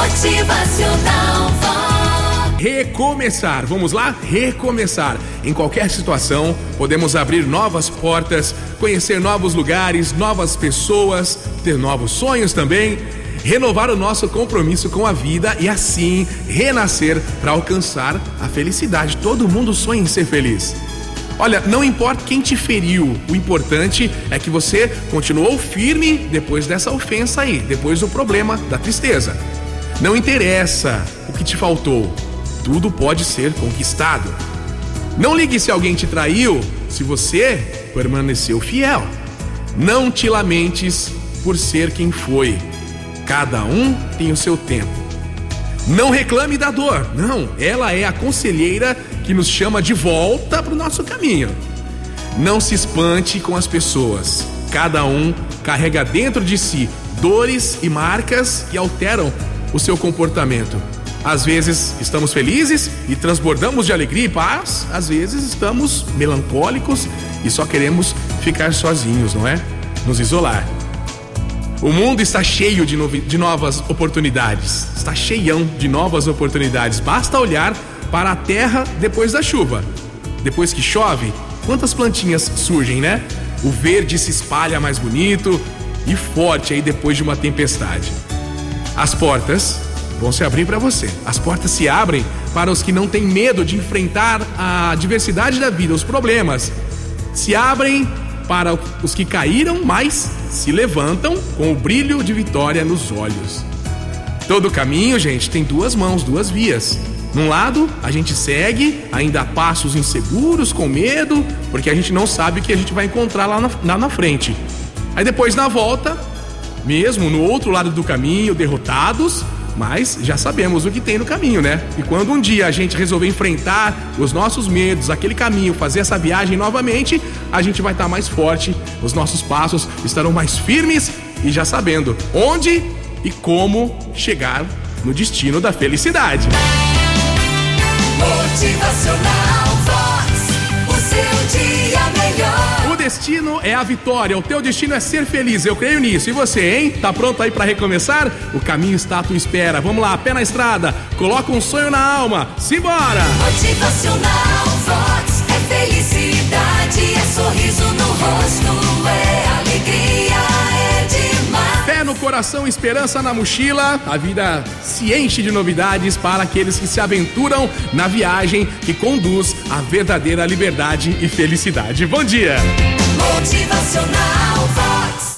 Motivacional Vox. Recomeçar, vamos lá? Recomeçar. Em qualquer situação, podemos abrir novas portas, conhecer novos lugares, novas pessoas, ter novos sonhos também, renovar o nosso compromisso com a vida e assim renascer para alcançar a felicidade. Todo mundo sonha em ser feliz. Olha, não importa quem te feriu, o importante é que você continuou firme depois dessa ofensa aí, depois do problema, da tristeza. Não interessa o que te faltou, tudo pode ser conquistado. Não ligue se alguém te traiu, se você permaneceu fiel. Não te lamentes por ser quem foi. Cada um tem o seu tempo. Não reclame da dor, não, ela é a conselheira que nos chama de volta para o nosso caminho. Não se espante com as pessoas, cada um carrega dentro de si dores e marcas que alteram o seu comportamento. Às vezes estamos felizes e transbordamos de alegria e paz, às vezes estamos melancólicos e só queremos ficar sozinhos, não é? Nos isolar. O mundo está cheio de, de novas oportunidades, está cheião de novas oportunidades. Basta olhar para a terra depois da chuva. Depois que chove, quantas plantinhas surgem, né? O verde se espalha mais bonito e forte aí depois de uma tempestade. As portas vão se abrir para você. As portas se abrem para os que não têm medo de enfrentar a diversidade da vida, os problemas. Se abrem para os que caíram, mas se levantam com o brilho de vitória nos olhos. Todo caminho, gente, tem duas mãos, duas vias. Num lado, a gente segue, ainda passos inseguros, com medo, porque a gente não sabe o que a gente vai encontrar lá na, lá na frente. Aí depois, na volta, mesmo no outro lado do caminho, derrotados, mas já sabemos o que tem no caminho, né? E quando um dia a gente resolver enfrentar os nossos medos, aquele caminho, fazer essa viagem novamente, a gente vai estar mais forte, os nossos passos estarão mais firmes e já sabendo onde e como chegar no destino da felicidade. Motivacional destino é a vitória, o teu destino é ser feliz, eu creio nisso. E você, hein? Tá pronto aí pra recomeçar? O caminho está à tua espera. Vamos lá, pé na estrada, coloca um sonho na alma, simbora! Motivacional Vox. É felicidade, é sorriso no rosto, é alegria, é demais. Fé no coração, esperança na mochila. A vida se enche de novidades para aqueles que se aventuram na viagem que conduz à verdadeira liberdade e felicidade. Bom dia! Motivacional.